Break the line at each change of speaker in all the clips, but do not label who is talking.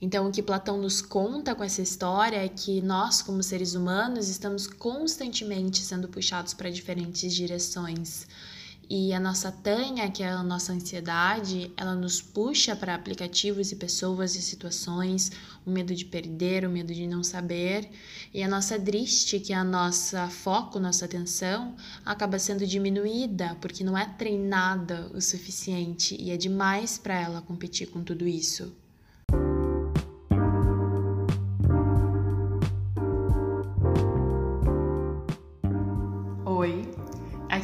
Então, o que Platão nos conta com essa história é que nós, como seres humanos, estamos constantemente sendo puxados para diferentes direções. E a nossa tanha, que é a nossa ansiedade, ela nos puxa para aplicativos e pessoas e situações, o medo de perder, o medo de não saber. E a nossa driste, que é a nossa foco, nossa atenção, acaba sendo diminuída porque não é treinada o suficiente e é demais para ela competir com tudo isso.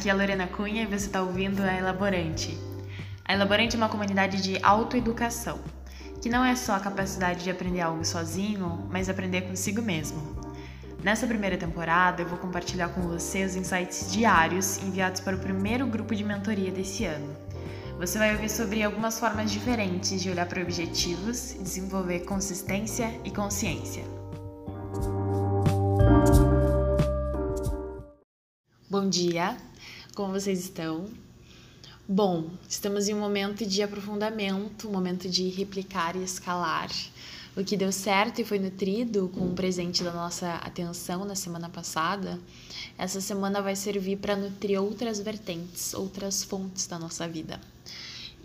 Aqui é a Lorena Cunha e você está ouvindo a Elaborante. A Elaborante é uma comunidade de autoeducação, que não é só a capacidade de aprender algo sozinho, mas aprender consigo mesmo. Nessa primeira temporada, eu vou compartilhar com você os insights diários enviados para o primeiro grupo de mentoria desse ano. Você vai ouvir sobre algumas formas diferentes de olhar para objetivos desenvolver consistência e consciência. Bom dia, como vocês estão? Bom, estamos em um momento de aprofundamento, um momento de replicar e escalar. O que deu certo e foi nutrido com o presente da nossa atenção na semana passada, essa semana vai servir para nutrir outras vertentes, outras fontes da nossa vida.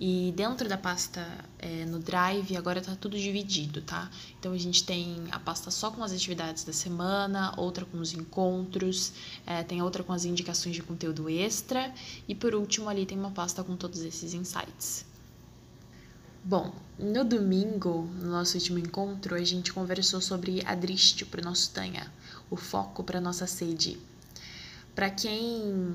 E dentro da pasta é, no Drive, agora tá tudo dividido, tá? Então a gente tem a pasta só com as atividades da semana, outra com os encontros, é, tem outra com as indicações de conteúdo extra, e por último ali tem uma pasta com todos esses insights. Bom, no domingo, no nosso último encontro, a gente conversou sobre a driste para o nosso Tanha, o foco para nossa sede. Para quem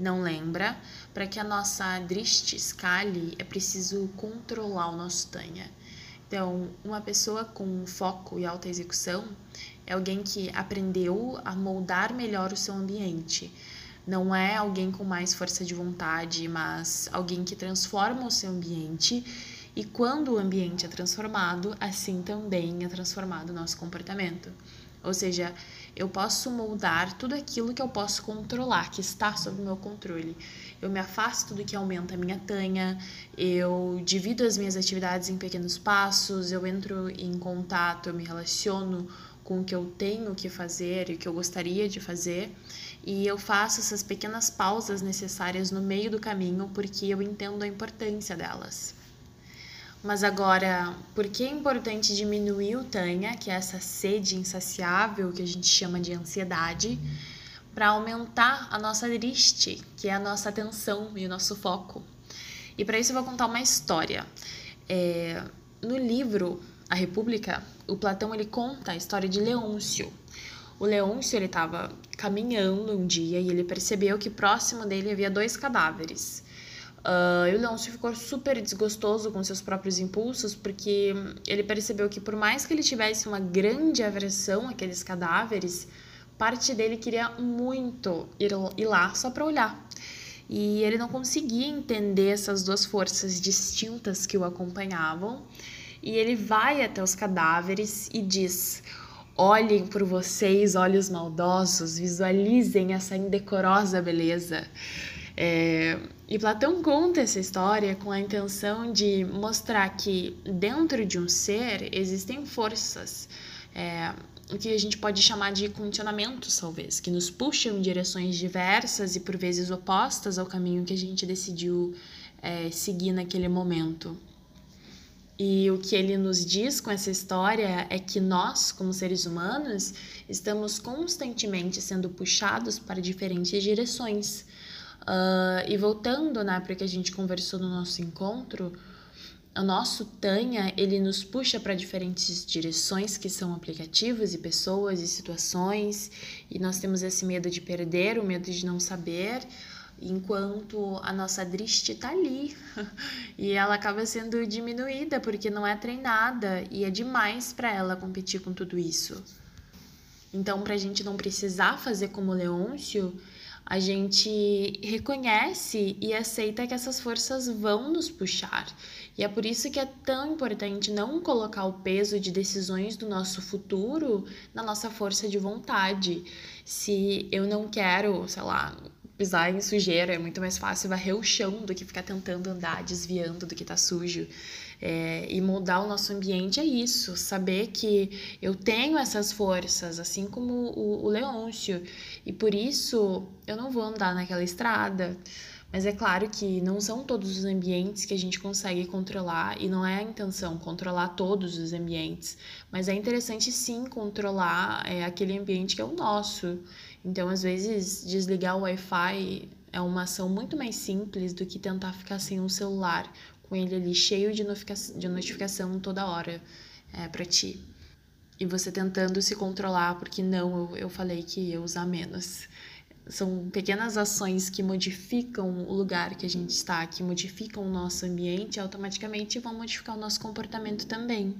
não lembra, para que a nossa driste escale, é preciso controlar o nosso tanha. Então, uma pessoa com foco e alta execução é alguém que aprendeu a moldar melhor o seu ambiente. Não é alguém com mais força de vontade, mas alguém que transforma o seu ambiente e quando o ambiente é transformado, assim também é transformado o nosso comportamento. Ou seja, eu posso moldar tudo aquilo que eu posso controlar, que está sob meu controle. Eu me afasto do que aumenta a minha tanha, eu divido as minhas atividades em pequenos passos, eu entro em contato, eu me relaciono com o que eu tenho que fazer e o que eu gostaria de fazer, e eu faço essas pequenas pausas necessárias no meio do caminho porque eu entendo a importância delas. Mas agora, por que é importante diminuir o tanha, que é essa sede insaciável que a gente chama de ansiedade, para aumentar a nossa driste, que é a nossa atenção e o nosso foco? E para isso eu vou contar uma história. É, no livro A República, o Platão ele conta a história de Leôncio. O Leôncio ele estava caminhando um dia e ele percebeu que próximo dele havia dois cadáveres. Uh, e o Leôncio ficou super desgostoso com seus próprios impulsos, porque ele percebeu que, por mais que ele tivesse uma grande aversão àqueles cadáveres, parte dele queria muito ir, ir lá só para olhar. E ele não conseguia entender essas duas forças distintas que o acompanhavam. E ele vai até os cadáveres e diz: Olhem por vocês, olhos maldosos, visualizem essa indecorosa beleza. É, e Platão conta essa história com a intenção de mostrar que dentro de um ser existem forças, é, o que a gente pode chamar de condicionamentos, talvez, que nos puxam em direções diversas e por vezes opostas ao caminho que a gente decidiu é, seguir naquele momento. E o que ele nos diz com essa história é que nós, como seres humanos, estamos constantemente sendo puxados para diferentes direções. Uh, e voltando né, para o que a gente conversou no nosso encontro, o nosso Tanha, ele nos puxa para diferentes direções que são aplicativos e pessoas e situações, e nós temos esse medo de perder, o medo de não saber, enquanto a nossa driste está ali e ela acaba sendo diminuída porque não é treinada e é demais para ela competir com tudo isso. Então, para a gente não precisar fazer como Leôncio, a gente reconhece e aceita que essas forças vão nos puxar. E é por isso que é tão importante não colocar o peso de decisões do nosso futuro na nossa força de vontade. Se eu não quero, sei lá, pisar em sujeira, é muito mais fácil varrer o chão do que ficar tentando andar desviando do que tá sujo. É, e mudar o nosso ambiente é isso, saber que eu tenho essas forças, assim como o, o Leôncio, e por isso eu não vou andar naquela estrada. Mas é claro que não são todos os ambientes que a gente consegue controlar e não é a intenção controlar todos os ambientes, mas é interessante sim controlar é, aquele ambiente que é o nosso. Então, às vezes, desligar o Wi-Fi é uma ação muito mais simples do que tentar ficar sem um celular com ele ali cheio de, notificação, de notificação toda hora é, para ti. E você tentando se controlar, porque não, eu, eu falei que ia usar menos. São pequenas ações que modificam o lugar que a gente está, que modificam o nosso ambiente automaticamente vão modificar o nosso comportamento também.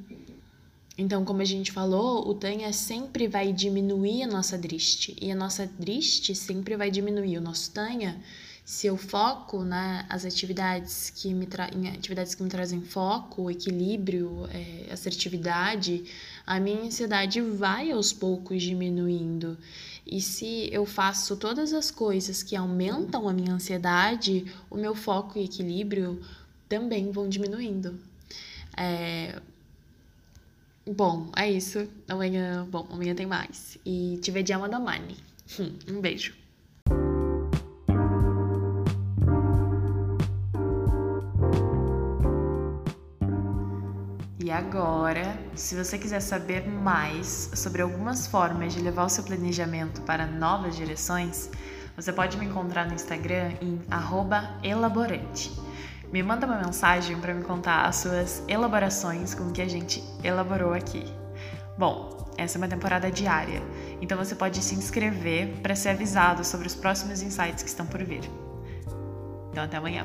Então, como a gente falou, o Tanya sempre vai diminuir a nossa driste e a nossa driste sempre vai diminuir o nosso Tanya se eu foco né, atividades que me tra... em atividades que me trazem foco, equilíbrio, é, assertividade, a minha ansiedade vai aos poucos diminuindo. E se eu faço todas as coisas que aumentam a minha ansiedade, o meu foco e equilíbrio também vão diminuindo. É... Bom, é isso. Amanhã, bom, amanhã tem mais. E te vediamo domani. Um beijo. E agora, se você quiser saber mais sobre algumas formas de levar o seu planejamento para novas direções, você pode me encontrar no Instagram em elaborante. Me manda uma mensagem para me contar as suas elaborações com o que a gente elaborou aqui. Bom, essa é uma temporada diária, então você pode se inscrever para ser avisado sobre os próximos insights que estão por vir. Então, até amanhã.